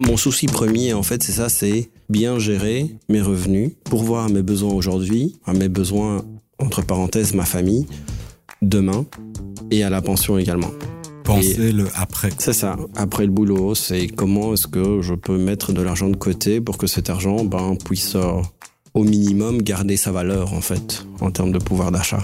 Mon souci premier, en fait, c'est ça, c'est bien gérer mes revenus pour voir mes besoins aujourd'hui, à mes besoins, entre parenthèses, ma famille, demain, et à la pension également. Penser le après. C'est ça, après le boulot, c'est comment est-ce que je peux mettre de l'argent de côté pour que cet argent ben, puisse euh, au minimum garder sa valeur en fait, en termes de pouvoir d'achat.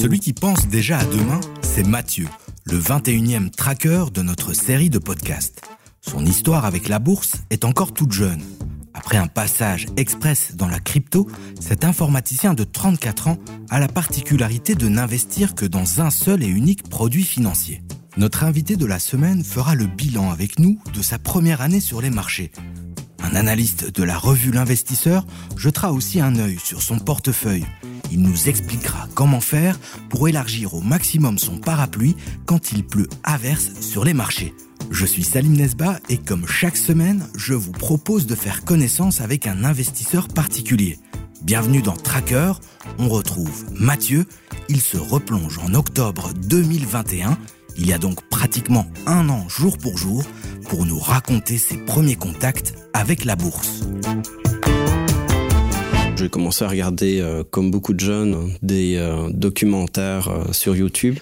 Celui qui pense déjà à demain, c'est Mathieu, le 21e tracker de notre série de podcasts. Son histoire avec la bourse est encore toute jeune. Après un passage express dans la crypto, cet informaticien de 34 ans a la particularité de n'investir que dans un seul et unique produit financier. Notre invité de la semaine fera le bilan avec nous de sa première année sur les marchés. Un analyste de la revue L'Investisseur jettera aussi un œil sur son portefeuille. Il nous expliquera comment faire pour élargir au maximum son parapluie quand il pleut averse sur les marchés. Je suis Salim Nesba et comme chaque semaine, je vous propose de faire connaissance avec un investisseur particulier. Bienvenue dans Tracker, on retrouve Mathieu, il se replonge en octobre 2021 il y a donc pratiquement un an jour pour jour pour nous raconter ses premiers contacts avec la bourse. J'ai commencé à regarder, euh, comme beaucoup de jeunes, des euh, documentaires euh, sur YouTube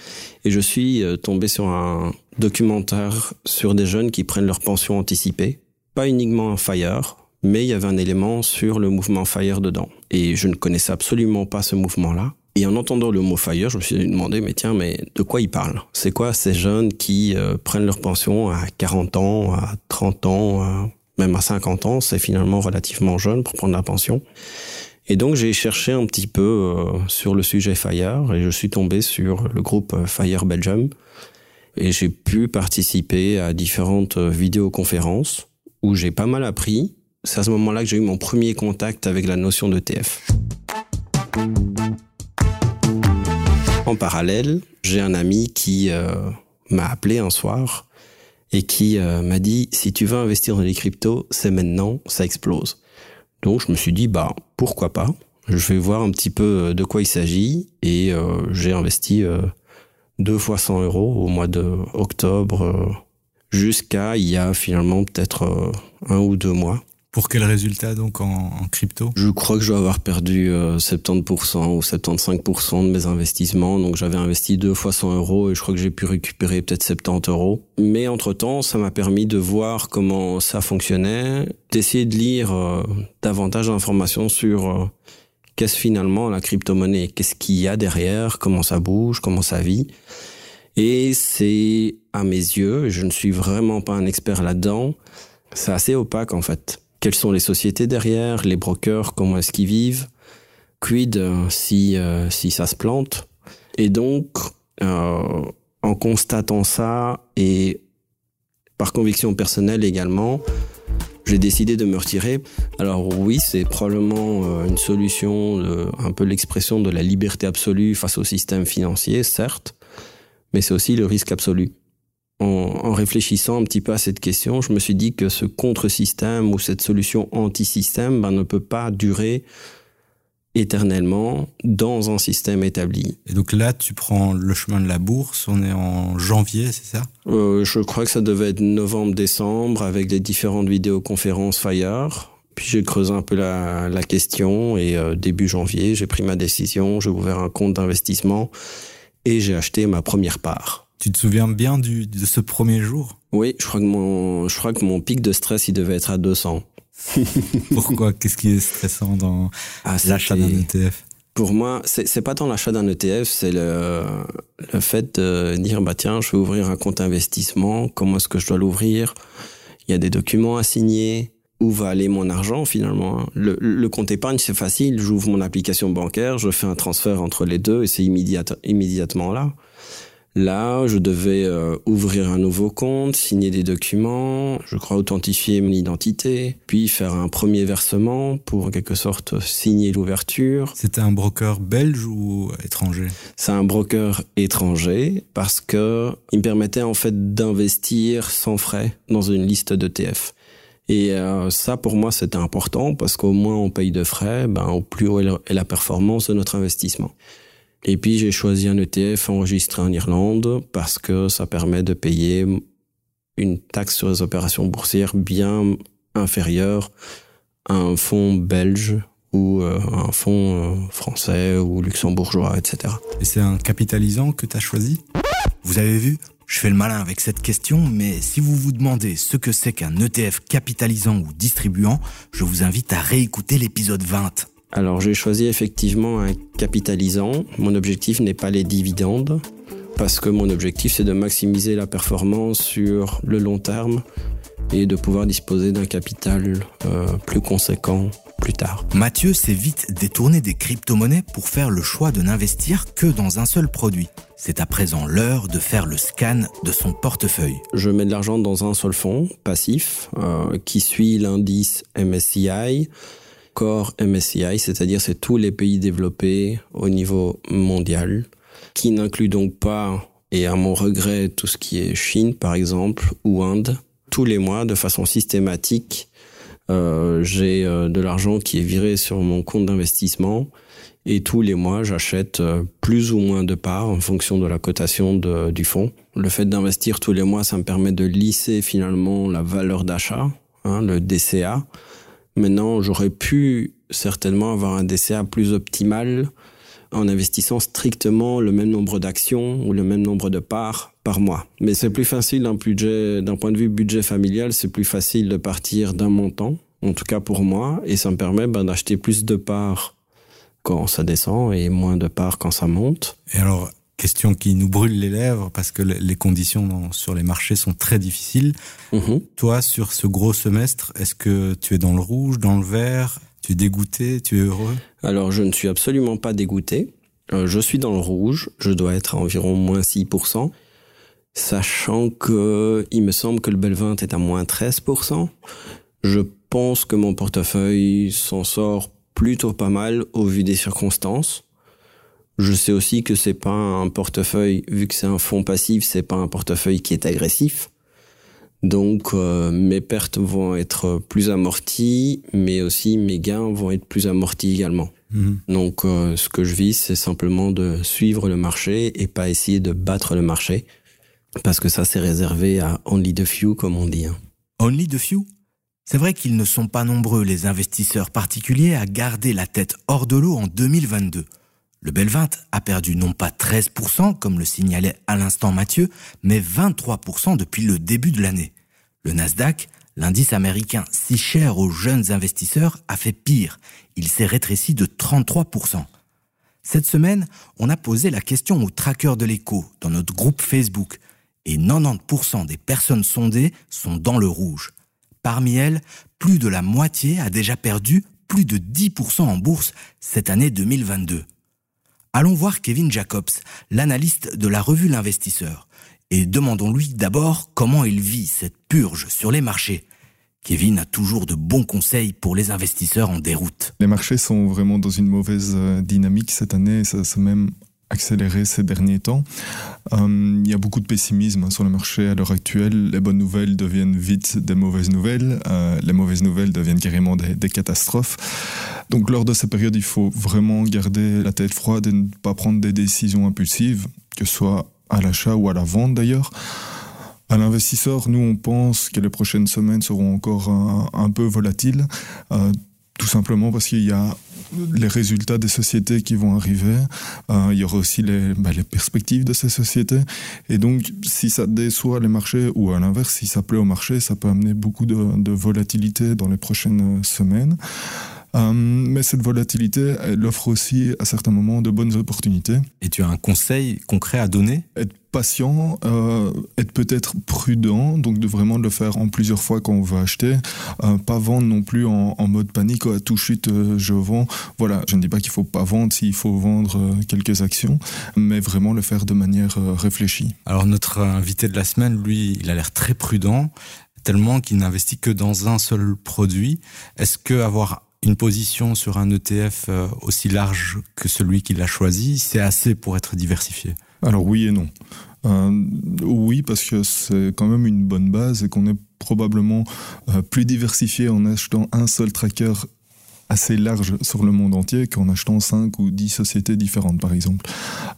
et je suis tombé sur un documentaire sur des jeunes qui prennent leur pension anticipée. Pas uniquement un FIRE, mais il y avait un élément sur le mouvement FIRE dedans. Et je ne connaissais absolument pas ce mouvement-là. Et en entendant le mot fire, je me suis demandé, mais tiens, mais de quoi ils parlent C'est quoi ces jeunes qui prennent leur pension à 40 ans, à 30 ans, à 50 ans C'est finalement relativement jeune pour prendre la pension. Et donc j'ai cherché un petit peu euh, sur le sujet Fire et je suis tombé sur le groupe euh, Fire Belgium et j'ai pu participer à différentes vidéoconférences où j'ai pas mal appris. C'est à ce moment-là que j'ai eu mon premier contact avec la notion de TF. En parallèle, j'ai un ami qui euh, m'a appelé un soir et qui euh, m'a dit si tu veux investir dans les cryptos, c'est maintenant, ça explose. Donc je me suis dit bah pourquoi pas? Je vais voir un petit peu euh, de quoi il s'agit et j'ai investi deux fois 100 euros au mois de octobre jusqu'à il y a finalement peut-être un ou deux mois. Pour quel résultat donc en, crypto? Je crois que je dois avoir perdu 70% euh, ou 75% de mes investissements. Donc j'avais investi deux fois 100 euros et je crois que j'ai pu récupérer peut-être 70 euros. Mais entre-temps, ça m'a permis de voir comment ça fonctionnait, d'essayer de lire euh, davantage d'informations sur euh, qu'est-ce finalement la crypto-monnaie, qu'est-ce qu'il y a derrière, comment ça bouge, comment ça vit. Et c'est à mes yeux, je ne suis vraiment pas un expert là-dedans, c'est assez opaque en fait quelles sont les sociétés derrière, les brokers, comment est-ce qu'ils vivent, quid euh, si, euh, si ça se plante. Et donc, euh, en constatant ça et par conviction personnelle également, j'ai décidé de me retirer. Alors oui, c'est probablement une solution, un peu l'expression de la liberté absolue face au système financier, certes, mais c'est aussi le risque absolu en, réfléchissant un petit peu à cette question, je me suis dit que ce contre-système ou cette solution anti-système ben, ne peut pas durer éternellement dans un système établi. Et donc là, tu prends le chemin de la bourse, on est en janvier, c'est ça? Euh, Je crois que ça devait être novembre-décembre avec les différentes vidéoconférences Fire. Puis j'ai creusé un peu la, la question et euh, début janvier, j'ai pris ma décision, j'ai ouvert un compte d'investissement et j'ai acheté ma première part. Tu te souviens bien du, de ce premier jour? Oui, je crois que mon, je crois que mon pic de stress, il devait être à 200. Pourquoi? Qu'est-ce qui est stressant dans ah, l'achat d'un ETF Pour moi, c'est pas tant l'achat d'un ETF, c'est le, le fait de dire bah tiens, je vais ouvrir un compte investissement. Comment est-ce que je dois l'ouvrir? Il y a des documents à signer. Où va aller mon argent finalement hein? le, le compte épargne, c'est facile. J'ouvre mon application bancaire, je fais un transfert entre les deux et c'est immédiat, immédiatement là. Là, je devais euh, ouvrir un nouveau compte, signer des documents, je crois authentifier mon identité, puis faire un premier versement pour en quelque sorte signer l'ouverture. C'était un broker belge ou étranger? C'est un broker étranger parce que il me permettait en fait d'investir sans frais dans une liste d'ETF. Et euh, ça, pour moi, c'était important parce qu'au moins on paye de frais, ben, au plus haut est la performance de notre investissement. Et puis j'ai choisi un ETF enregistré en Irlande parce que ça permet de payer une taxe sur les opérations boursières bien inférieure à un fonds belge ou euh, un fonds euh, français ou luxembourgeois, etc. Et c'est un capitalisant que tu as choisi? Vous avez vu? Je fais le malin avec cette question, mais si vous vous demandez ce que c'est qu'un ETF capitalisant ou distribuant, je vous invite à réécouter l'épisode 20. Alors j'ai choisi effectivement un capitalisant. Mon objectif n'est pas les dividendes, parce que mon objectif c'est de maximiser la performance sur le long terme et de pouvoir disposer d'un capital euh, plus conséquent plus tard. Mathieu s'est vite détourné des crypto-monnaies pour faire le choix de n'investir que dans un seul produit. C'est à présent l'heure de faire le scan de son portefeuille. Je mets de l'argent dans un seul fonds passif euh, qui suit l'indice MSCI, Core MSCI, c'est-à-dire c'est tous les pays développés au niveau mondial, qui n'inclut donc pas, et à mon regret, tout ce qui est Chine par exemple ou Inde. Tous les mois, de façon systématique, euh, j'ai euh, de l'argent qui est viré sur mon compte d'investissement et tous les mois, j'achète euh, plus ou moins de parts en fonction de la cotation du fonds. Le fait d'investir tous les mois, ça me permet de lisser finalement la valeur d'achat, hein, le DCA. Maintenant, j'aurais pu certainement avoir un DCA plus optimal en investissant strictement le même nombre d'actions ou le même nombre de parts par mois. Mais c'est plus facile d'un budget, d'un point de vue budget familial, c'est plus facile de partir d'un montant, en tout cas pour moi, et ça me permet ben, d'acheter plus de parts quand ça descend et moins de parts quand ça monte. Et alors, question qui nous brûle les lèvres parce que les conditions sur les marchés sont très difficiles. Mhm. Toi, sur ce gros semestre, est-ce que tu es dans le rouge, dans le vert? Tu es dégoûté? Tu es heureux? Alors, je ne suis absolument pas dégoûté. Euh, je suis dans le rouge. Je dois être à environ moins 6%. Sachant que il me semble que le Belvin est à moins 13%. Je pense que mon portefeuille s'en sort plutôt pas mal au vu des circonstances. Je sais aussi que c'est pas un portefeuille, vu que c'est un fonds passif, c'est pas un portefeuille qui est agressif. Donc euh, mes pertes vont être plus amorties, mais aussi mes gains vont être plus amortis également. Mhm. Donc euh, ce que je vis, c'est simplement de suivre le marché et pas essayer de battre le marché, parce que ça c'est réservé à only the few comme on dit. Hein. Only the few? C'est vrai qu'ils ne sont pas nombreux, les investisseurs particuliers, à garder la tête hors de l'eau en 2022. Le Belvint a perdu non pas 13%, comme le signalait à l'instant Mathieu, mais 23% depuis le début de l'année. Le Nasdaq, l'indice américain si cher aux jeunes investisseurs, a fait pire. Il s'est rétréci de 33%. Cette semaine, on a posé la question aux trackers de l'écho dans notre groupe Facebook, et 90% des personnes sondées sont dans le rouge. Parmi elles, plus de la moitié a déjà perdu plus de 10% en bourse cette année 2022. Allons voir Kevin Jacobs, l'analyste de la revue L'Investisseur, et demandons-lui d'abord comment il vit cette purge sur les marchés. Kevin a toujours de bons conseils pour les investisseurs en déroute. Les marchés sont vraiment dans une mauvaise euh, dynamique cette année, ça même accéléré ces derniers temps. Euh, il y a beaucoup de pessimisme sur le marché à l'heure actuelle. Les bonnes nouvelles deviennent vite des mauvaises nouvelles. Euh, les mauvaises nouvelles deviennent carrément des, catastrophes. Donc lors de ces périodes, il faut vraiment garder la tête froide et ne pas prendre des décisions impulsives, que ce soit à l'achat ou à la vente d'ailleurs. À l'investisseur, nous, on pense que les prochaines semaines seront encore un, peu volatiles, euh, tout simplement parce qu'il y a les résultats des sociétés qui vont arriver. Euh, il y aura aussi les, bah, les, perspectives de ces sociétés. Et donc, si ça déçoit les marchés ou à l'inverse, si ça plaît au marché, ça peut amener beaucoup de, de volatilité dans les prochaines semaines. Euh, mais cette volatilité, elle offre aussi à certains moments de bonnes opportunités. Et tu as un conseil concret à donner? Être patient, euh, être peut-être prudent, donc de vraiment le faire en plusieurs fois quand on va acheter, euh, pas vendre non plus en, mode panique, à tout chute je vends. Voilà, je ne dis pas qu'il faut pas vendre s'il faut vendre quelques actions, mais vraiment le faire de manière réfléchie. Alors notre invité de la semaine, lui, il a l'air très prudent tellement qu'il n'investit que dans un seul produit. Est-ce que avoir une position sur un ETF euh, aussi large que celui qu'il a choisi, c'est assez pour être diversifié Alors oui et non. Euh, oui, parce que c'est quand même une bonne base et qu'on est probablement euh, plus diversifié en achetant un seul tracker assez large sur le monde entier qu'en achetant 5 ou 10 sociétés différentes, par exemple.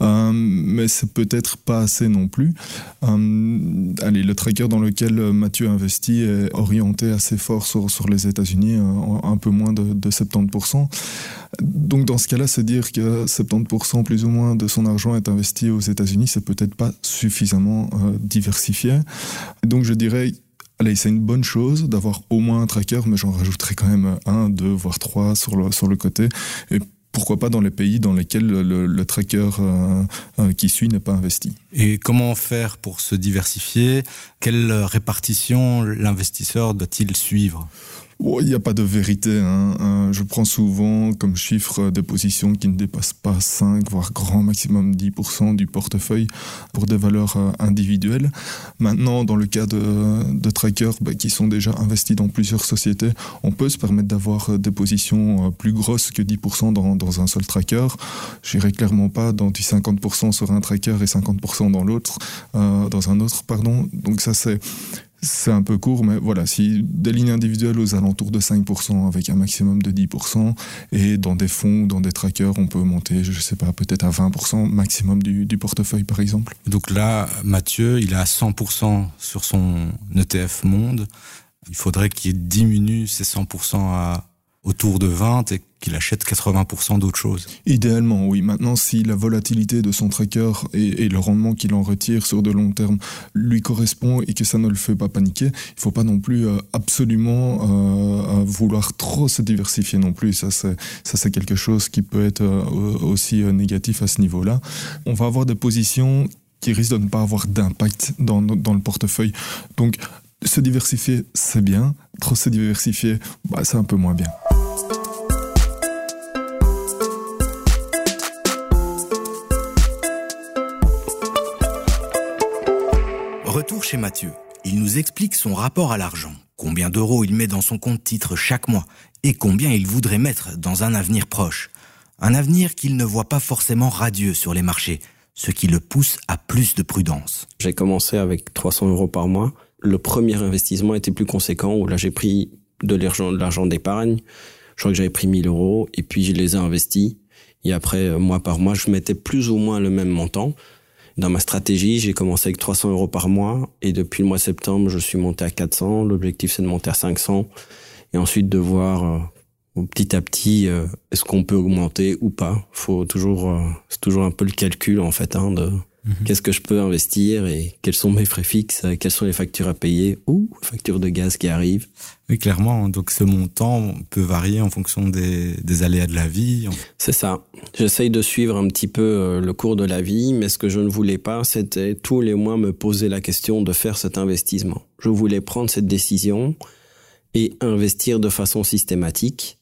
Euh, mais c'est peut-être pas assez non plus. Euh, allez, le tracker dans lequel Mathieu investit est orienté assez fort sur, sur les États-Unis, euh, un peu moins de, de 70%. Donc dans ce cas-là, c'est dire que 70% plus ou moins de son argent est investi aux États-Unis, c'est peut-être pas suffisamment euh, diversifié. Donc je dirais Allez, c'est une bonne chose d'avoir au moins un tracker, mais j'en rajouterai quand même un, deux, voire trois sur le, sur le côté. Et pourquoi pas dans les pays dans lesquels le, tracker euh, euh, qui suit n'est pas investi. Et comment faire pour se diversifier? Quelle répartition l'investisseur doit-il suivre? Il n'y a pas de vérité. Hein. Euh, je prends souvent comme chiffre des positions qui ne dépassent pas 5, voire grand maximum 10% du portefeuille pour des valeurs euh, individuelles. Maintenant, dans le cas de, de trackers bah, qui sont déjà investis dans plusieurs sociétés, on peut se permettre d'avoir euh, des positions plus grosses que 10% dans, dans un seul tracker. J'irai clairement pas dans du 50% sur un tracker et 50% dans l'autre, euh, dans un autre, pardon. Donc ça, c'est c'est un peu court, mais voilà, si des lignes individuelles aux alentours de 5% avec un maximum de 10%, et dans des fonds, dans des trackers, on peut monter, je sais pas, peut-être à 20% maximum du, du, portefeuille, par exemple. Donc là, Mathieu, il est à 100% sur son ETF monde. Il faudrait qu'il diminue ses 100% à autour de 20 et qu'il achète 80% d'autres choses. Idéalement, oui. Maintenant, si la volatilité de son tracker et, le rendement qu'il en retire sur de long terme lui correspond et que ça ne le fait pas paniquer, il faut pas non plus euh, absolument euh, vouloir trop se diversifier non plus. Ça, c'est quelque chose qui peut être euh, aussi négatif à ce niveau-là. On va avoir des positions qui risquent de ne pas avoir d'impact dans, dans le portefeuille. Donc, se diversifier, c'est bien. Trop se diversifier, bah, c'est un peu moins bien. Retour chez Mathieu. Il nous explique son rapport à l'argent, combien d'euros il met dans son compte titre chaque mois et combien il voudrait mettre dans un avenir proche. Un avenir qu'il ne voit pas forcément radieux sur les marchés, ce qui le pousse à plus de prudence. J'ai commencé avec 300 euros par mois le premier investissement était plus conséquent où là j'ai pris de l'argent, de l'argent d'épargne. Je crois que j'avais pris 1000 euros et puis je les ai investis. Et après, euh, mois par mois, je mettais plus ou moins le même montant. Dans ma stratégie, j'ai commencé avec 300 euros par mois et depuis le mois septembre, je suis monté à 400. L'objectif, c'est de monter à 500 et ensuite de voir euh, petit à petit euh, est-ce qu'on peut augmenter ou pas. Faut toujours, c'est toujours un peu le calcul en fait hein, de Mhm. Qu'est-ce que je peux investir et quels sont mes frais fixes, quelles sont les factures à payer ou factures de gaz qui arrivent. Oui, clairement. Donc ce montant peut varier en fonction des, des aléas de la vie. C'est ça. J'essaye de suivre un petit peu euh, le cours de la vie, mais ce que je ne voulais pas, c'était tous les mois me poser la question de faire cet investissement. Je voulais prendre cette décision et investir de façon systématique.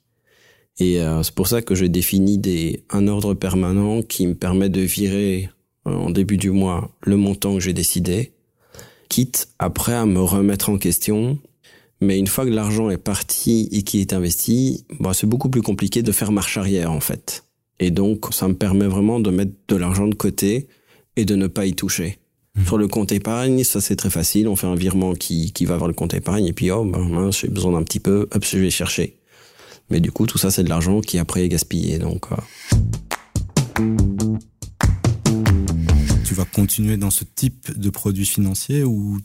Et euh, c'est pour ça que j'ai défini des, un ordre permanent qui me permet de virer euh, en début du mois le montant que j'ai décidé, quitte après à me remettre en question. Mais une fois que l'argent est parti et qui est investi, bah, c'est beaucoup plus compliqué de faire marche arrière en fait. Et donc ça me permet vraiment de mettre de l'argent de côté et de ne pas y toucher. Mmh. Sur le compte épargne, ça c'est très facile. On fait un virement qui, qui va vers le compte épargne et puis oh ben, j'ai besoin d'un petit peu, hop je vais chercher. Mais du coup tout ça c'est de l'argent qui après est gaspillé. Donc euh vas continuer dans ce type de produit financier ou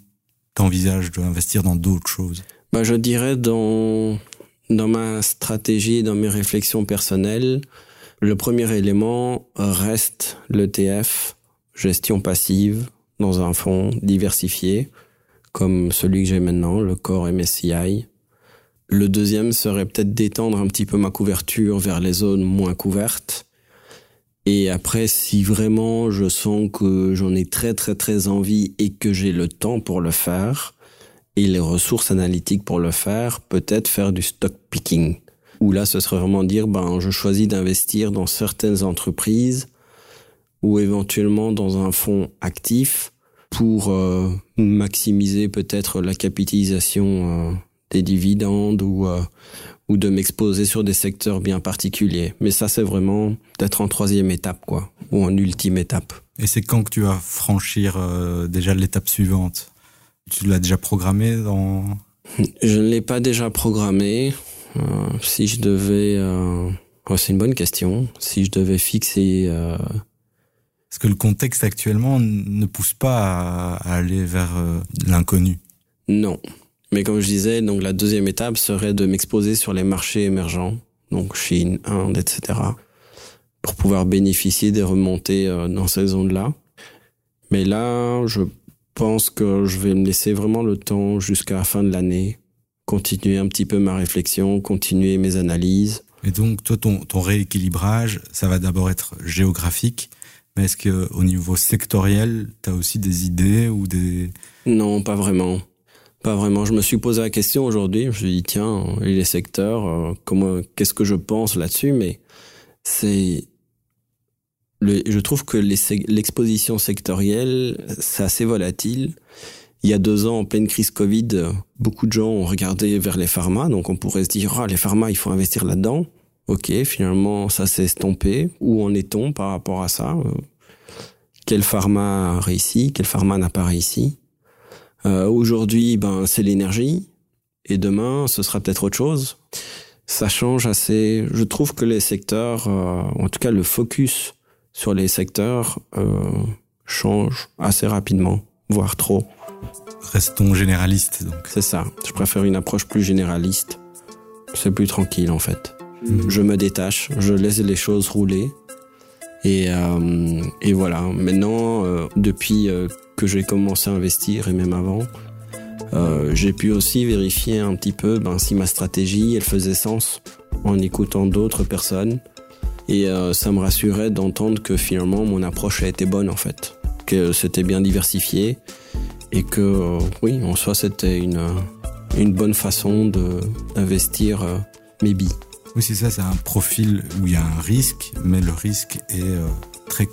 t'envisages d'investir dans d'autres choses? Bah, Je dirais dans, dans ma stratégie, dans mes réflexions personnelles, le premier élément reste l'ETF, gestion passive, dans un fonds diversifié, comme celui que j'ai maintenant, le Core MSCI. Le deuxième serait peut-être d'étendre un petit peu ma couverture vers les zones moins couvertes et après, si vraiment je sens que j'en ai très très très envie et que j'ai le temps pour le faire et les ressources analytiques pour le faire, peut-être faire du stock picking. Où là, ce serait vraiment dire, ben, je choisis d'investir dans certaines entreprises ou éventuellement dans un fonds actif pour euh, maximiser peut-être la capitalisation euh, des dividendes ou euh, ou de m'exposer sur des secteurs bien particuliers. Mais ça, c'est vraiment d'être en troisième étape, quoi, ou en ultime étape. Et c'est quand que tu vas franchir euh, déjà l'étape suivante? Tu l'as déjà programmé dans? Je ne l'ai pas déjà programmé. Si je devais... Oh, c'est une bonne question. Si je devais fixer... Est-ce que le contexte actuellement ne pousse pas à, aller vers l'inconnu Non. Mais comme je disais, donc la deuxième étape serait de m'exposer sur les marchés émergents, donc Chine, Inde, etc., pour pouvoir bénéficier des remontées dans ces zones-là. Mais là, je pense que je vais me laisser vraiment le temps jusqu'à la fin de l'année, continuer un petit peu ma réflexion, continuer mes analyses. Et donc, toi, ton, ton rééquilibrage, ça va d'abord être géographique, mais est-ce qu'au niveau sectoriel, tu as aussi des idées ou des... Non, pas vraiment. Pas vraiment. Je me suis posé la question aujourd'hui. Je me suis dit, tiens, les secteurs, euh, comment, qu'est-ce que je pense là-dessus? Mais c'est, je trouve que l'exposition sectorielle, c'est assez volatile. Il y a deux ans, en pleine crise Covid, beaucoup de gens ont regardé vers les pharma, donc on pourrait se dire, ah, les pharma, il faut investir là-dedans. Ok, finalement, ça s'est estompé. Où en est-on par rapport à ça? Quel pharma a réussi? Quel pharma n'a pas réussi? Euh, Aujourd'hui, ben, c'est l'énergie. Et demain, ce sera peut-être autre chose. Ça change assez. Je trouve que les secteurs, euh, en tout cas le focus sur les secteurs euh, change assez rapidement, voire trop. Restons généralistes donc. C'est ça. Je préfère une approche plus généraliste. C'est plus tranquille en fait. Mhm. Je me détache, je laisse les choses rouler. Et, euh, et voilà. Maintenant, euh, depuis euh, que j'ai commencé à investir et même avant, euh, j'ai pu aussi vérifier un petit peu ben, si ma stratégie elle faisait sens en écoutant d'autres personnes et euh, ça me rassurait d'entendre que finalement mon approche a été bonne en fait, que c'était bien diversifié et que euh, oui, en soi c'était une, une bonne façon d'investir mes billes. Oui, c'est ça, c'est un profil où il y a un risque, mais le risque est très.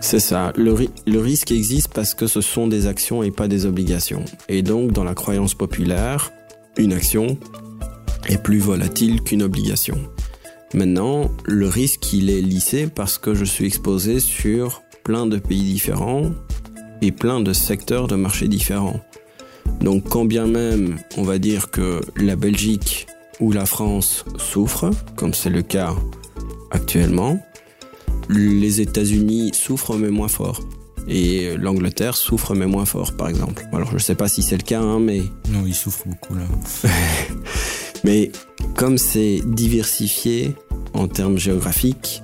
C'est ça, le, le risque existe parce que ce sont des actions et pas des obligations. Et donc dans la croyance populaire, une action est plus volatile qu'une obligation. Maintenant, le risque, il est lissé parce que je suis exposé sur plein de pays différents et plein de secteurs de marché différents. Donc quand bien même on va dire que la Belgique ou la France souffrent, comme c'est le cas actuellement, les États-Unis souffrent mais moins fort. Et l'Angleterre souffre mais moins fort, par exemple. Alors je ne sais pas si c'est le cas, hein, mais... Non, ils souffrent beaucoup là. mais comme c'est diversifié, en termes géographiques,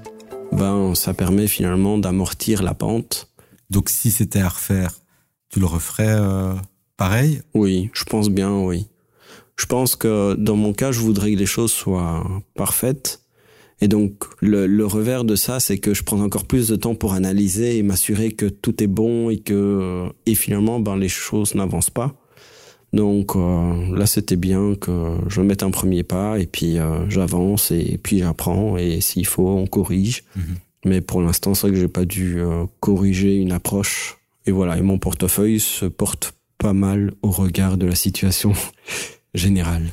ben, ça permet finalement d'amortir la pente. Donc si c'était à refaire, tu le referais euh, pareil? Oui, je pense bien, oui. Je pense que dans mon cas, je voudrais que les choses soient parfaites. Et donc, le, le revers de ça, c'est que je prends encore plus de temps pour analyser et m'assurer que tout est bon et que, et finalement, ben, les choses n'avancent pas. Donc euh, là, c'était bien que je mette un premier pas et puis euh, j'avance et puis j'apprends et s'il faut, on corrige. Mhm. Mais pour l'instant, c'est vrai que j'ai pas dû euh, corriger une approche. Et voilà, et mon portefeuille se porte pas mal au regard de la situation générale.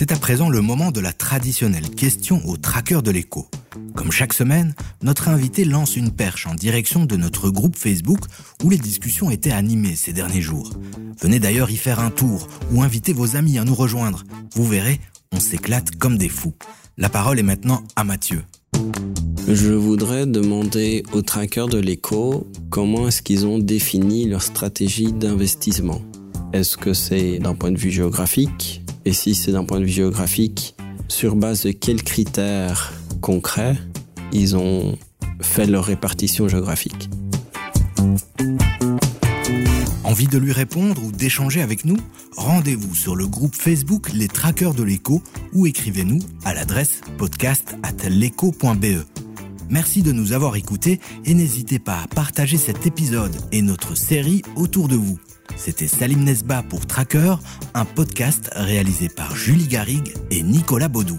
C'est à présent le moment de la traditionnelle question au tracker de l'écho. Comme chaque semaine, notre invité lance une perche en direction de notre groupe Facebook où les discussions étaient animées ces derniers jours. Venez d'ailleurs y faire un tour ou invitez vos amis à nous rejoindre. Vous verrez, on s'éclate comme des fous. La parole est maintenant à Mathieu. Je voudrais demander aux trackers de l'écho comment est-ce qu'ils ont défini leur stratégie d'investissement. Est-ce que c'est d'un point de vue géographique et si c'est d'un point de vue géographique, sur base de quels critères concrets ils ont fait leur répartition géographique Envie de lui répondre ou d'échanger avec nous? Rendez-vous sur le groupe Facebook Les Traqueurs de l'écho ou écrivez-nous à l'adresse podcast Merci de nous avoir écoutés et n'hésitez pas à partager cet épisode et notre série autour de vous. C'était Salim Nesba pour Tracker, un podcast réalisé par Julie Garrigue et Nicolas Baudou.